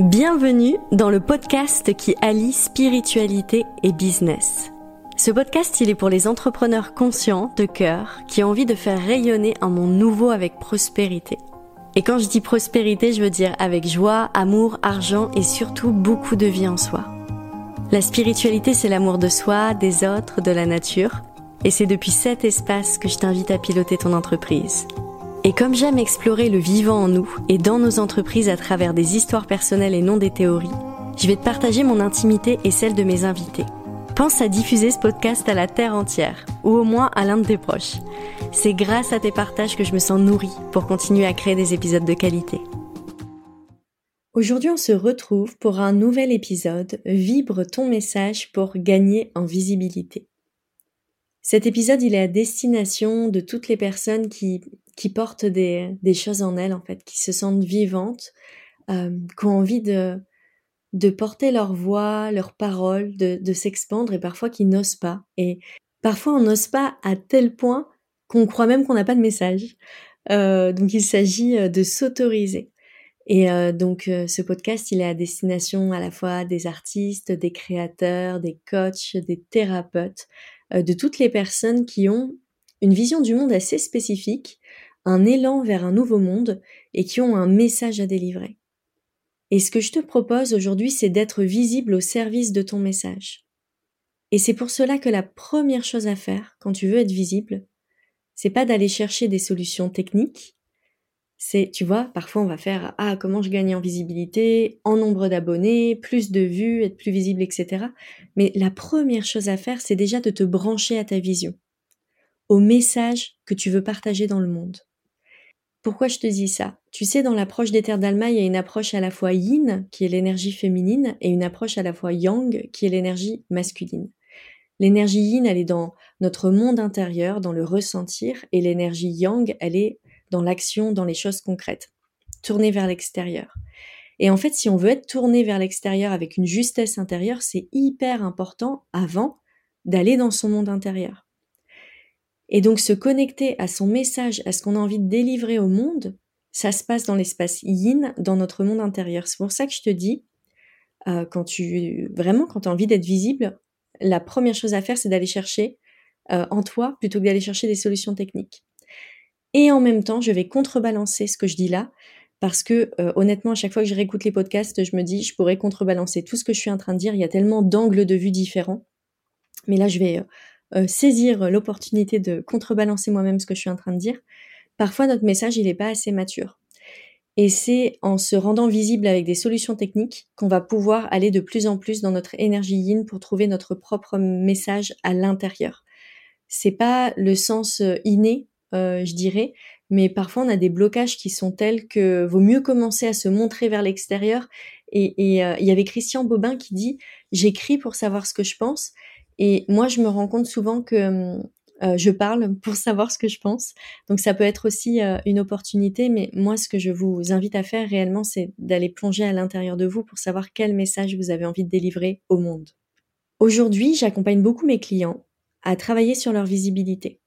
Bienvenue dans le podcast qui allie spiritualité et business. Ce podcast, il est pour les entrepreneurs conscients, de cœur, qui ont envie de faire rayonner un monde nouveau avec prospérité. Et quand je dis prospérité, je veux dire avec joie, amour, argent et surtout beaucoup de vie en soi. La spiritualité, c'est l'amour de soi, des autres, de la nature. Et c'est depuis cet espace que je t'invite à piloter ton entreprise. Et comme j'aime explorer le vivant en nous et dans nos entreprises à travers des histoires personnelles et non des théories, je vais te partager mon intimité et celle de mes invités. Pense à diffuser ce podcast à la terre entière, ou au moins à l'un de tes proches. C'est grâce à tes partages que je me sens nourrie pour continuer à créer des épisodes de qualité. Aujourd'hui, on se retrouve pour un nouvel épisode Vibre ton message pour gagner en visibilité. Cet épisode, il est à destination de toutes les personnes qui qui portent des, des, choses en elles, en fait, qui se sentent vivantes, euh, qui ont envie de, de porter leur voix, leurs paroles, de, de s'expandre et parfois qui n'osent pas. Et parfois on n'ose pas à tel point qu'on croit même qu'on n'a pas de message. Euh, donc il s'agit euh, de s'autoriser. Et euh, donc euh, ce podcast, il est à destination à la fois des artistes, des créateurs, des coachs, des thérapeutes, euh, de toutes les personnes qui ont une vision du monde assez spécifique un élan vers un nouveau monde et qui ont un message à délivrer. Et ce que je te propose aujourd'hui, c'est d'être visible au service de ton message. Et c'est pour cela que la première chose à faire quand tu veux être visible, c'est pas d'aller chercher des solutions techniques. C'est, tu vois, parfois on va faire ah comment je gagne en visibilité, en nombre d'abonnés, plus de vues, être plus visible, etc. Mais la première chose à faire, c'est déjà de te brancher à ta vision, au message que tu veux partager dans le monde. Pourquoi je te dis ça? Tu sais, dans l'approche des terres d'Alma, il y a une approche à la fois yin, qui est l'énergie féminine, et une approche à la fois yang, qui est l'énergie masculine. L'énergie yin, elle est dans notre monde intérieur, dans le ressentir, et l'énergie yang, elle est dans l'action, dans les choses concrètes, tournée vers l'extérieur. Et en fait, si on veut être tourné vers l'extérieur avec une justesse intérieure, c'est hyper important avant d'aller dans son monde intérieur. Et donc se connecter à son message, à ce qu'on a envie de délivrer au monde, ça se passe dans l'espace yin, dans notre monde intérieur. C'est pour ça que je te dis, euh, quand tu vraiment quand tu as envie d'être visible, la première chose à faire, c'est d'aller chercher euh, en toi plutôt que d'aller chercher des solutions techniques. Et en même temps, je vais contrebalancer ce que je dis là, parce que euh, honnêtement, à chaque fois que je réécoute les podcasts, je me dis, je pourrais contrebalancer tout ce que je suis en train de dire. Il y a tellement d'angles de vue différents. Mais là, je vais euh, saisir l'opportunité de contrebalancer moi-même ce que je suis en train de dire, parfois notre message il n'est pas assez mature. Et c'est en se rendant visible avec des solutions techniques qu'on va pouvoir aller de plus en plus dans notre énergie yin pour trouver notre propre message à l'intérieur. C'est pas le sens euh, inné, euh, je dirais, mais parfois on a des blocages qui sont tels que vaut mieux commencer à se montrer vers l'extérieur. Et il y avait Christian Bobin qui dit j'écris pour savoir ce que je pense. Et moi, je me rends compte souvent que euh, je parle pour savoir ce que je pense. Donc ça peut être aussi euh, une opportunité, mais moi, ce que je vous invite à faire réellement, c'est d'aller plonger à l'intérieur de vous pour savoir quel message vous avez envie de délivrer au monde. Aujourd'hui, j'accompagne beaucoup mes clients à travailler sur leur visibilité.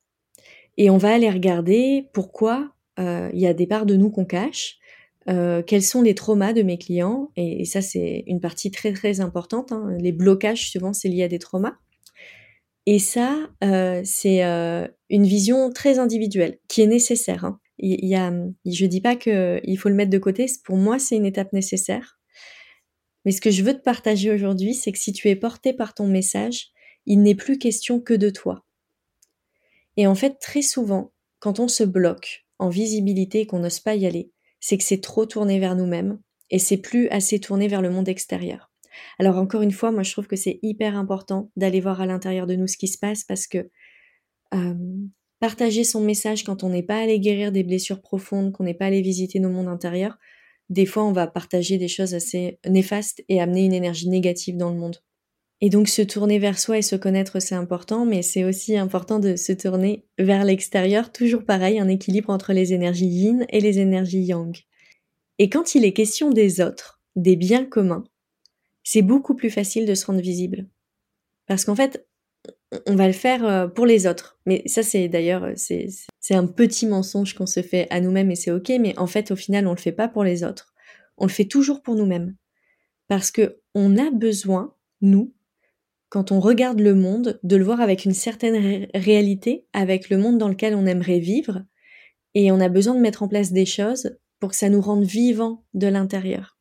Et on va aller regarder pourquoi euh, il y a des parts de nous qu'on cache, quels sont les traumas de mes clients, et, ça c'est une partie très très importante. Hein. Les blocages, souvent, c'est lié à des traumas. Et ça, euh, c'est euh, une vision très individuelle qui est nécessaire. Hein. Il y a, je dis pas que il faut le mettre de côté. Pour moi, c'est une étape nécessaire. Mais ce que je veux te partager aujourd'hui, c'est que si tu es porté par ton message, il n'est plus question que de toi. Et en fait, très souvent, quand on se bloque en visibilité et qu'on n'ose pas y aller, c'est que c'est trop tourné vers nous-mêmes et c'est plus assez tourné vers le monde extérieur. Alors encore une fois, moi je trouve que c'est hyper important d'aller voir à l'intérieur de nous ce qui se passe parce que partager son message quand on n'est pas allé guérir des blessures profondes, qu'on n'est pas allé visiter nos mondes intérieurs, des fois on va partager des choses assez néfastes et amener une énergie négative dans le monde. Et donc se tourner vers soi et se connaître, c'est important, mais c'est aussi important de se tourner vers l'extérieur, toujours pareil, un équilibre entre les énergies yin et les énergies yang. Et quand il est question des autres, des biens communs, c'est beaucoup plus facile de se rendre visible. Parce qu'en fait, on va le faire euh, pour les autres. Mais ça, c'est d'ailleurs, euh, c'est, un petit mensonge qu'on se fait à nous-mêmes et c'est ok, mais en fait, au final, on le fait pas pour les autres. On le fait toujours pour nous-mêmes. parce que on a besoin, nous, quand on regarde le monde, de le voir avec une certaine réalité, avec le monde dans lequel on aimerait vivre, et on a besoin de mettre en place des choses pour que ça nous rende vivants de l'intérieur.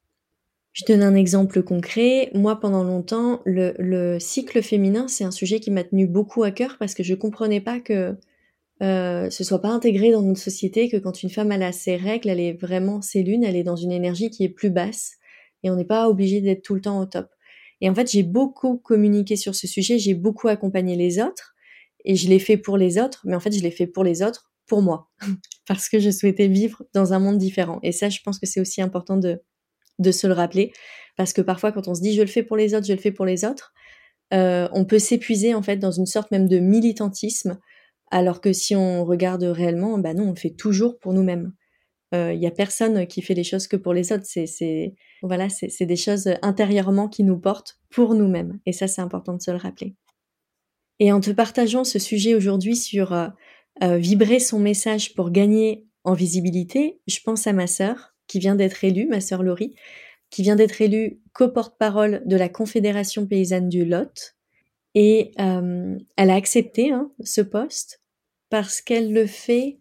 Je donne un exemple concret. Moi, pendant longtemps, le, cycle féminin, c'est un sujet qui m'a tenu beaucoup à cœur parce que je comprenais pas que euh, ce soit pas intégré dans notre société, que quand une femme a ses règles, elle est vraiment ses lunes, elle est dans une énergie qui est plus basse et on n'est pas obligé d'être tout le temps au top. Et en fait, j'ai beaucoup communiqué sur ce sujet, j'ai beaucoup accompagné les autres et je l'ai fait pour les autres, mais en fait, je l'ai fait pour les autres, pour moi, parce que je souhaitais vivre dans un monde différent. Et ça, je pense que c'est aussi important de, de se le rappeler, parce que parfois, quand on se dit je le fais pour les autres, je le fais pour les autres, euh, on peut s'épuiser en fait dans une sorte même de militantisme, alors que si on regarde réellement, bah non, on fait toujours pour nous-mêmes. Il euh, y a personne qui fait les choses que pour les autres. C'est, voilà, c'est des choses intérieurement qui nous portent pour nous-mêmes. Et ça, c'est important de se le rappeler. Et en te partageant ce sujet aujourd'hui sur euh, euh, vibrer son message pour gagner en visibilité, je pense à ma sœur qui vient d'être élue, ma sœur Laurie, qui vient d'être élue co-porte-parole de la Confédération paysanne du Lot. Et elle a accepté hein, ce poste parce qu'elle le fait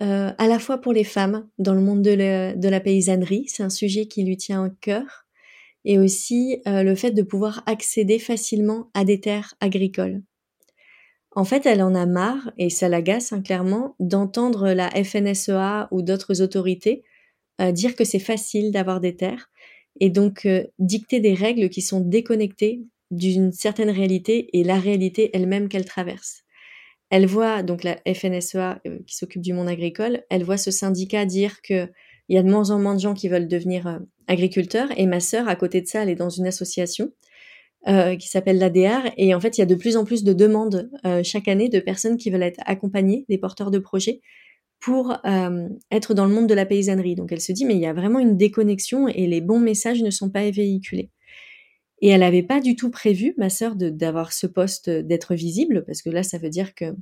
euh, à la fois pour les femmes dans le monde de, la paysannerie, c'est un sujet qui lui tient au cœur, et aussi euh, le fait de pouvoir accéder facilement à des terres agricoles. En fait, elle en a marre, et ça l'agace hein, clairement, d'entendre la FNSEA ou d'autres autorités euh, dire que c'est facile d'avoir des terres, et donc dicter des règles qui sont déconnectées d'une certaine réalité et la réalité elle-même qu'elle traverse. Elle voit donc la FNSEA euh, qui s'occupe du monde agricole, elle voit ce syndicat dire que il y a de moins en moins de gens qui veulent devenir euh, agriculteurs et ma sœur à côté de ça, elle est dans une association euh, qui s'appelle l'ADR et en fait il y a de plus en plus de demandes chaque année de personnes qui veulent être accompagnées, des porteurs de projets pour être dans le monde de la paysannerie. Donc elle se dit mais il y a vraiment une déconnexion et les bons messages ne sont pas véhiculés. Et elle n'avait pas du tout prévu, ma sœur, d'avoir ce poste, d'être visible, parce que là, ça veut dire que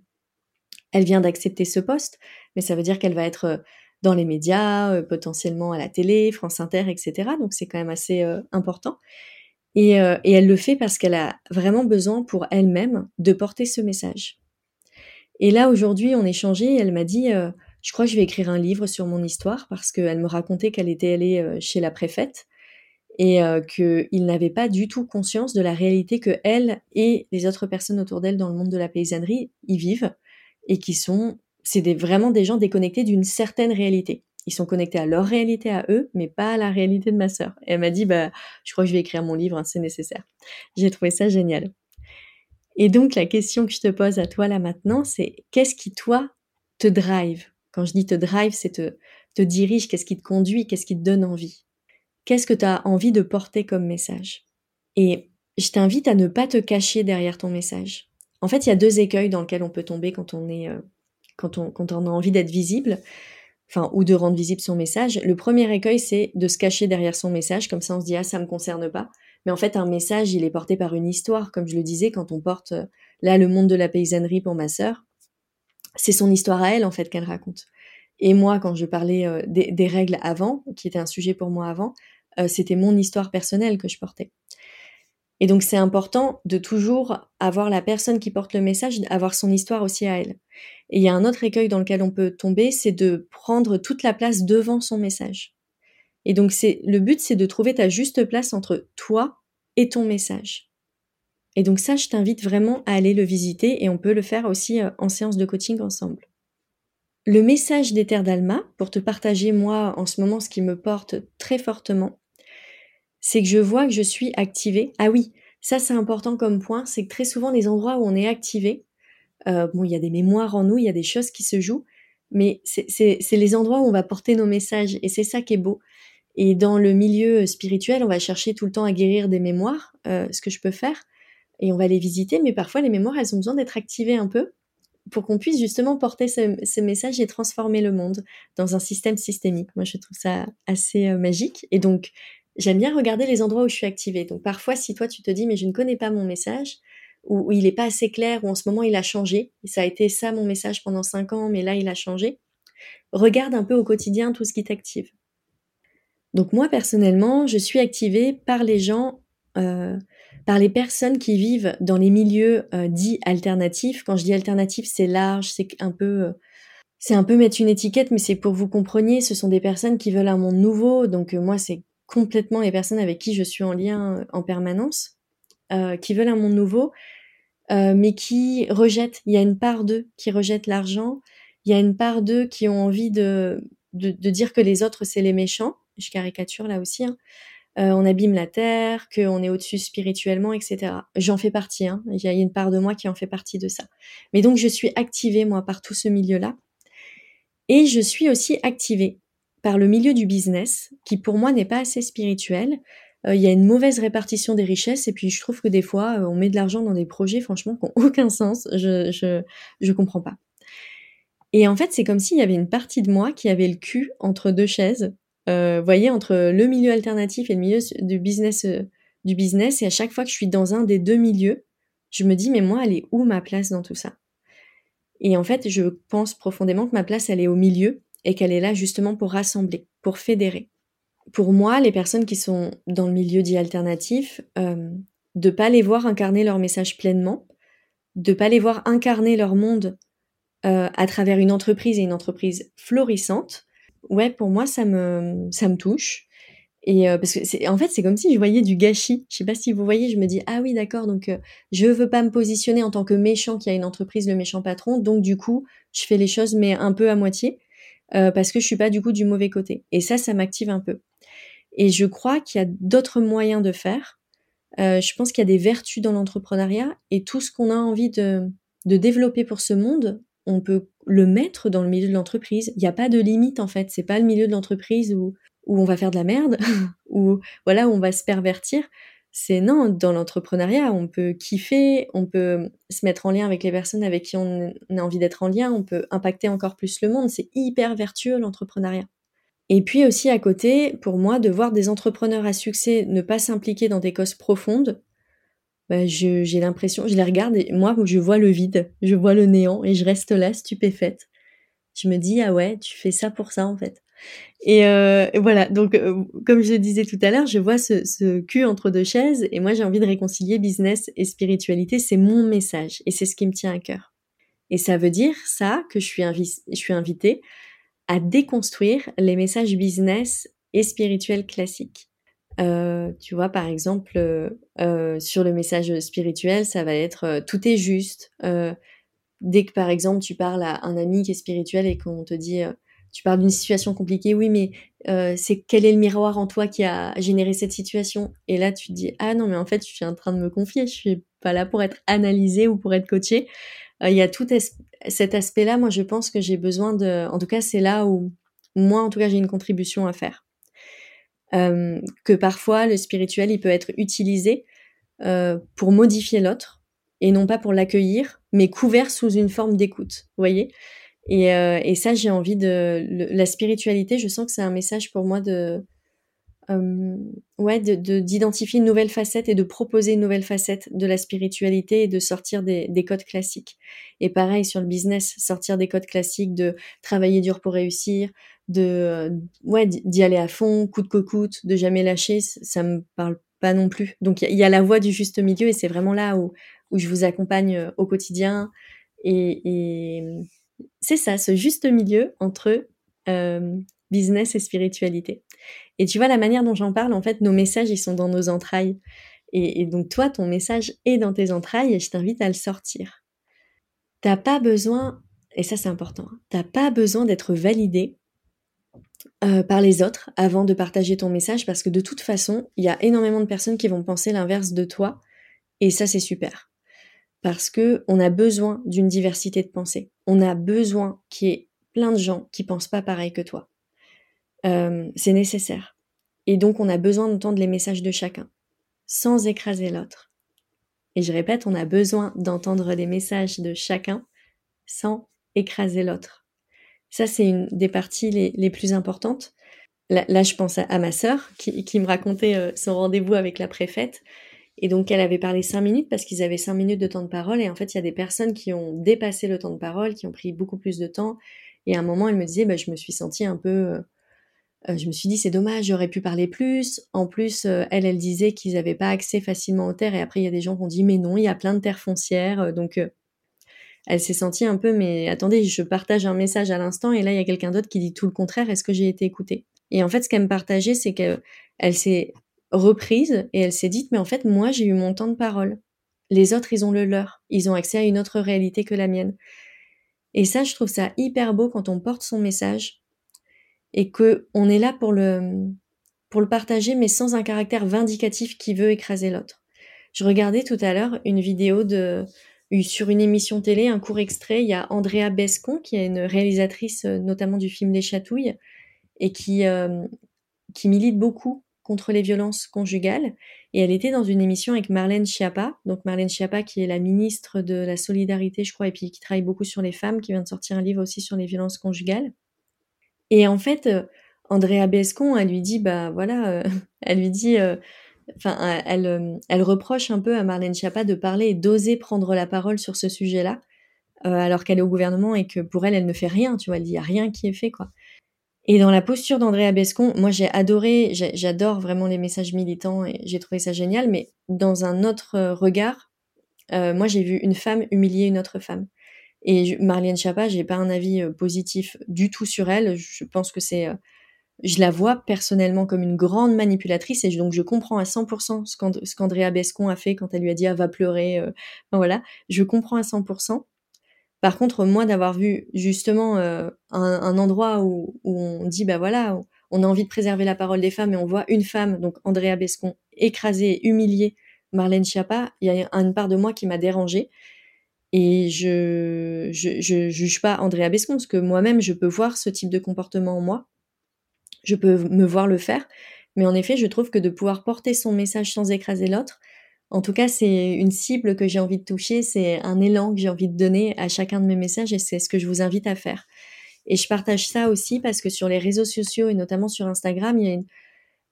elle vient d'accepter ce poste, mais ça veut dire qu'elle va être euh, dans les médias, euh, potentiellement à la télé, France Inter, etc. Donc c'est quand même assez euh, important. Et, et, elle le fait parce qu'elle a vraiment besoin pour elle-même de porter ce message. Et là, aujourd'hui, on échangeait, elle m'a dit, je crois que je vais écrire un livre sur mon histoire parce qu'elle me racontait qu'elle était allée chez la préfète et euh, qu'il n'avait pas du tout conscience de la réalité que elle et les autres personnes autour d'elle dans le monde de la paysannerie y vivent et qui sont c'est vraiment des gens déconnectés d'une certaine réalité. Ils sont connectés à leur réalité à eux, mais pas à la réalité de ma sœur. Et elle m'a dit, bah, je crois que je vais écrire mon livre, hein, c'est nécessaire. J'ai trouvé ça génial. Et donc, la question que je te pose à toi là maintenant, c'est qu'est-ce qui, toi, te drive? Quand je dis te drive, c'est te, te dirige, qu'est-ce qui te conduit, qu'est-ce qui te donne envie Qu'est-ce que tu as envie de porter comme message? Et je t'invite à ne pas te cacher derrière ton message. En fait, il y a deux écueils dans lesquels on peut tomber quand on est euh, quand on, quand on a envie d'être visible, enfin ou de rendre visible son message. Le premier écueil, c'est de se cacher derrière son message, comme ça on se dit ah ça me concerne pas. Mais en fait, un message, il est porté par une histoire, comme je le disais quand on porte euh, là le monde de la paysannerie pour ma sœur. C'est son histoire à elle en fait qu'elle raconte. Et moi, quand je parlais euh, des, règles avant, qui était un sujet pour moi avant, euh, c'était mon histoire personnelle que je portais. Et donc c'est important de toujours avoir la personne qui porte le message, avoir son histoire aussi à elle. Et il y a un autre écueil dans lequel on peut tomber, c'est de prendre toute la place devant son message. Et donc c'est le but, c'est de trouver ta juste place entre toi et ton message. Et donc ça, je t'invite vraiment à aller le visiter et on peut le faire aussi euh, en séance de coaching ensemble. Le message des terres d'Alma, pour te partager moi en ce moment ce qui me porte très fortement, c'est que je vois que je suis activée. Ah oui, ça c'est important comme point, c'est que très souvent les endroits où on est activé, euh, bon, il y a des mémoires en nous, il y a des choses qui se jouent, mais c'est les endroits où on va porter nos messages, et c'est ça qui est beau. Et dans le milieu spirituel, on va chercher tout le temps à guérir des mémoires, euh, ce que je peux faire, et on va les visiter, mais parfois les mémoires, elles ont besoin d'être activées un peu pour qu'on puisse justement porter ce, message et transformer le monde dans un système systémique. Moi, je trouve ça assez euh, magique. Et donc, j'aime bien regarder les endroits où je suis activée. Donc parfois, si toi tu te dis mais je ne connais pas mon message, ou, il n'est pas assez clair, ou en ce moment il a changé, et ça a été ça mon message pendant cinq ans, mais là il a changé, regarde un peu au quotidien tout ce qui t'active. Donc moi personnellement, je suis activée par les gens, euh, par les personnes qui vivent dans les milieux euh, dits alternatifs. Quand je dis alternatif, c'est large, c'est un peu, euh, c'est un peu mettre une étiquette, mais c'est pour vous compreniez. Ce sont des personnes qui veulent un monde nouveau. Donc moi, c'est complètement les personnes avec qui je suis en lien en permanence, qui veulent un monde nouveau, mais qui rejettent. Il y a une part d'eux qui rejettent l'argent. Il y a une part d'eux qui ont envie de, de, de dire que les autres c'est les méchants je caricature là aussi, hein. Euh, on abîme la terre, qu'on est au-dessus spirituellement, etc. J'en fais partie, hein. il y a une part de moi qui en fait partie de ça. Mais donc je suis activée, moi, par tout ce milieu-là. Et je suis aussi activée par le milieu du business, qui pour moi n'est pas assez spirituel. Euh, il y a une mauvaise répartition des richesses, et puis je trouve que des fois, euh, on met de l'argent dans des projets, franchement, qui n'ont aucun sens. Je, je, je comprends pas. Et en fait, c'est comme s'il y avait une partie de moi qui avait le cul entre deux chaises, euh, voyez, entre le milieu alternatif et le milieu du business, euh, du business, et à chaque fois que je suis dans un des deux milieux, je me dis, mais moi, elle est où ma place dans tout ça? Et en fait, je pense profondément que ma place, elle est au milieu, et qu'elle est là justement pour rassembler, pour fédérer. Pour moi, les personnes qui sont dans le milieu dit alternatif, euh, de pas les voir incarner leur message pleinement, de pas les voir incarner leur monde euh, à travers une entreprise et une entreprise florissante, ouais, pour moi, ça me, ça me touche. Et euh, parce que c'est, en fait, c'est comme si je voyais du gâchis. Je sais pas si vous voyez, je me dis ah oui d'accord, donc euh, je veux pas me positionner en tant que méchant qui a une entreprise, le méchant patron. Donc du coup, je fais les choses mais un peu à moitié euh, parce que je suis pas du coup du mauvais côté. Et ça, ça m'active un peu. Et je crois qu'il y a d'autres moyens de faire. je pense qu'il y a des vertus dans l'entrepreneuriat et tout ce qu'on a envie de, de développer pour ce monde, on peut le mettre dans le milieu de l'entreprise. Il n'y a pas de limite en fait. C'est pas le milieu de l'entreprise où, où on va faire de la merde, ou voilà, où on va se pervertir. C'est non, dans l'entrepreneuriat, on peut kiffer, on peut se mettre en lien avec les personnes avec qui on a envie d'être en lien, on peut impacter encore plus le monde. C'est hyper vertueux l'entrepreneuriat. Et puis aussi à côté, pour moi, de voir des entrepreneurs à succès ne pas s'impliquer dans des causes profondes, bah, j'ai l'impression, je les regarde et moi, je vois le vide, je vois le néant et je reste là stupéfaite. Je me dis, ah ouais, tu fais ça pour ça en fait. Et, euh, voilà, donc euh, comme je le disais tout à l'heure, je vois ce, ce, cul entre deux chaises et moi j'ai envie de réconcilier business et spiritualité, c'est mon message et c'est ce qui me tient à cœur. Et ça veut dire ça que je suis, je suis invitée à déconstruire les messages business et spirituels classiques. Euh, tu vois, par exemple, euh, euh, sur le message spirituel, ça va être tout est juste. dès que, par exemple, tu parles à un ami qui est spirituel et qu'on te dit, tu parles d'une situation compliquée, oui, mais c'est quel est le miroir en toi qui a généré cette situation? Et là, tu te dis, ah non, mais en fait, je suis en train de me confier, je suis pas là pour être analysée ou pour être coachée. Il y a tout cet aspect-là, moi, je pense que j'ai besoin de... En tout cas, c'est là où moi, en tout cas, j'ai une contribution à faire. Euh, que parfois le spirituel il peut être utilisé euh, pour modifier l'autre et non pas pour l'accueillir, mais couvert sous une forme d'écoute, voyez? Et, euh, et, ça j'ai envie de la spiritualité, je sens que c'est un message pour moi de ouais de d'identifier une nouvelle facette et de proposer une nouvelle facette de la spiritualité et de sortir des codes classiques. Et pareil sur le business, sortir des codes classiques de travailler dur pour réussir, de ouais d'y aller à fond, coûte que coûte, de jamais lâcher, ça me parle pas non plus. Donc il y, a la voie du juste milieu et c'est vraiment là où où je vous accompagne euh, au quotidien et, et c'est ça, ce juste milieu entre euh, business et spiritualité. Et tu vois la manière dont j'en parle, en fait, nos messages ils sont dans nos entrailles. Et, et donc toi, ton message est dans tes entrailles et je t'invite à le sortir. T'as pas besoin, et ça c'est important, hein, t'as pas besoin d'être validé euh, par les autres avant de partager ton message parce que de toute façon, il y a énormément de personnes qui vont penser l'inverse de toi et ça c'est super. Parce que on a besoin d'une diversité de pensée. On a besoin qu'il y ait plein de gens qui pensent pas pareil que toi. Euh, c'est nécessaire. Et donc on a besoin d'entendre les messages de chacun, sans écraser l'autre. Et je répète, on a besoin d'entendre les messages de chacun sans écraser l'autre. Ça, c'est une des parties les, plus importantes. Là, je pense à, ma sœur qui, me racontait euh, son rendez-vous avec la préfète. Et donc, elle avait parlé cinq minutes parce qu'ils avaient cinq minutes de temps de parole. Et en fait, il y a des personnes qui ont dépassé le temps de parole, qui ont pris beaucoup plus de temps. Et à un moment, elle me disait, bah, je me suis sentie un peu, euh, je me suis dit c'est dommage, j'aurais pu parler plus. En plus, euh, elle, elle disait qu'ils n'avaient pas accès facilement aux terres et après il y a des gens qui ont dit mais non, il y a plein de terres foncières. Euh, donc elle s'est sentie un peu mais attendez, je partage un message à l'instant et là il y a quelqu'un d'autre qui dit tout le contraire. Est-ce que j'ai été écoutée? Et en fait, ce qu'elle me partageait, c'est qu'elle s'est reprise et elle s'est dit mais en fait moi j'ai eu mon temps de parole. Les autres ils ont le leur, ils ont accès à une autre réalité que la mienne. Et ça, je trouve ça hyper beau quand on porte son message et que on est là pour le pour le partager mais sans un caractère vindicatif qui veut écraser l'autre. Je regardais tout à l'heure une vidéo de sur une émission télé, un court extrait, il y a Andrea Bescon qui est une réalisatrice euh, notamment du film Les Chatouilles et qui euh, qui milite beaucoup contre les violences conjugales. Et elle était dans une émission avec Marlène Schiappa, donc Marlène Schiappa qui est la ministre de la solidarité je crois et puis qui travaille beaucoup sur les femmes, qui vient de sortir un livre aussi sur les violences conjugales. Et en fait, euh, Andrea Bescon, elle lui dit, bah voilà, euh, elle lui dit, euh, enfin, elle, elle reproche un peu à Marlène Schiappa de parler et d'oser prendre la parole sur ce sujet-là, alors qu'elle est au gouvernement et que pour elle, elle ne fait rien, tu vois, il n'y a rien qui est fait, quoi. Et dans la posture d'Andrea Bescon, moi j'ai adoré, j'adore vraiment les messages militants et j'ai trouvé ça génial, mais dans un autre regard, moi j'ai vu une femme humilier une autre femme. Et Marlène Schiappa, j'ai pas un avis euh, positif du tout sur elle. Je pense que c'est, euh, je la vois personnellement comme une grande manipulatrice et donc je comprends à 100% ce qu'Andrea Bescon a fait quand elle lui a dit ah va pleurer. Euh, voilà, je comprends à 100%. Par contre, moi d'avoir vu justement un, endroit où, on dit bah voilà, on a envie de préserver la parole des femmes et on voit une femme, donc Andrea Bescon, écraser, humilier Marlène Schiappa, il y a une part de moi qui m'a dérangée et je, je, je juge pas Andrea Bescon, parce que moi-même, je peux voir ce type de comportement en moi. Je peux me voir le faire. Mais en effet, je trouve que de pouvoir porter son message sans écraser l'autre, en tout cas, c'est une cible que j'ai envie de toucher, c'est un élan que j'ai envie de donner à chacun de mes messages et c'est ce que je vous invite à faire. Et je partage ça aussi parce que sur les réseaux sociaux et notamment sur Instagram, il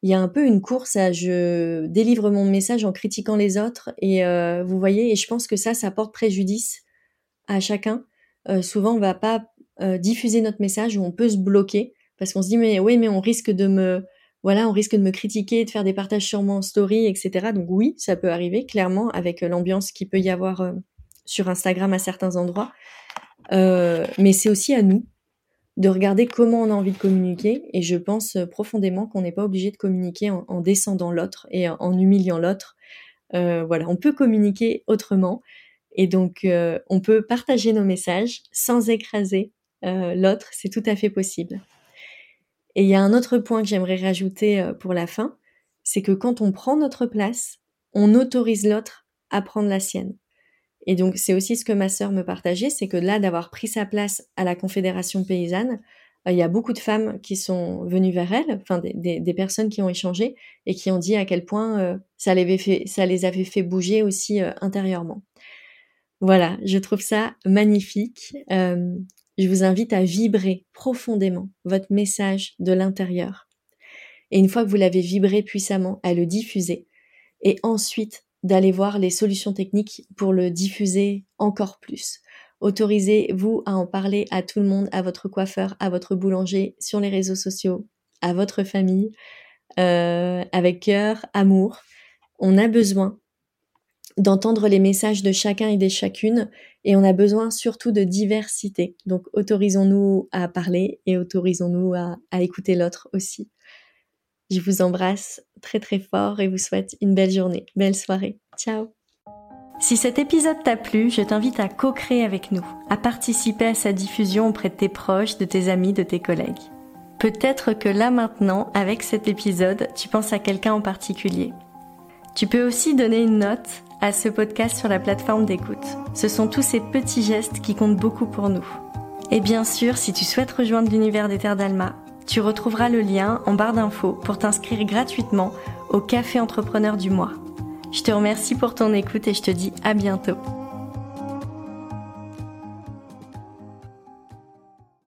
y a un peu une course à je délivre mon message en critiquant les autres et euh, vous voyez et je pense que ça ça porte préjudice à chacun. Euh, souvent on va pas euh, diffuser notre message ou on peut se bloquer parce qu'on se dit mais oui mais on risque de me voilà on risque de me critiquer de faire des partages sur mon story etc donc oui ça peut arriver clairement avec l'ambiance qui peut y avoir sur Instagram à certains endroits mais c'est aussi à nous de regarder comment on a envie de communiquer. Et je pense euh, profondément qu'on n'est pas obligé de communiquer en, descendant l'autre et en, humiliant l'autre. Euh, voilà, on peut communiquer autrement. Et donc, euh, on peut partager nos messages sans écraser l'autre. C'est tout à fait possible. Et il y a un autre point que j'aimerais rajouter pour la fin, c'est que quand on prend notre place, on autorise l'autre à prendre la sienne. Et donc, c'est aussi ce que ma sœur me partageait, c'est que là, d'avoir pris sa place à la Confédération paysanne, euh, il y a beaucoup de femmes qui sont venues vers elle, enfin des, personnes qui ont échangé et qui ont dit à quel point euh, ça, les avait fait, ça les avait fait bouger aussi euh, intérieurement. Voilà, je trouve ça magnifique. Je vous invite à vibrer profondément votre message de l'intérieur. Et une fois que vous l'avez vibré puissamment, à le diffuser. Et ensuite, d'aller voir les solutions techniques pour le diffuser encore plus. Autorisez-vous à en parler à tout le monde, à votre coiffeur, à votre boulanger, sur les réseaux sociaux, à votre famille, euh, avec cœur, amour. On a besoin d'entendre les messages de chacun et des chacune et on a besoin surtout de diversité. Donc autorisons-nous à parler et autorisons-nous à, à écouter l'autre aussi. Je vous embrasse très très fort et vous souhaite une belle journée, belle soirée. Ciao si cet épisode t'a plu, je t'invite à co-créer avec nous, à participer à sa diffusion auprès de tes proches, de tes amis, de tes collègues. Peut-être que là maintenant, avec cet épisode, tu penses à quelqu'un en particulier. Tu peux aussi donner une note à ce podcast sur la plateforme d'écoute. Ce sont tous ces petits gestes qui comptent beaucoup pour nous. Et bien sûr, si tu souhaites rejoindre l'univers des Terres d'Alma, tu retrouveras le lien en barre d'infos pour t'inscrire gratuitement au Café Entrepreneur du mois. Je te remercie pour ton écoute et je te dis à bientôt.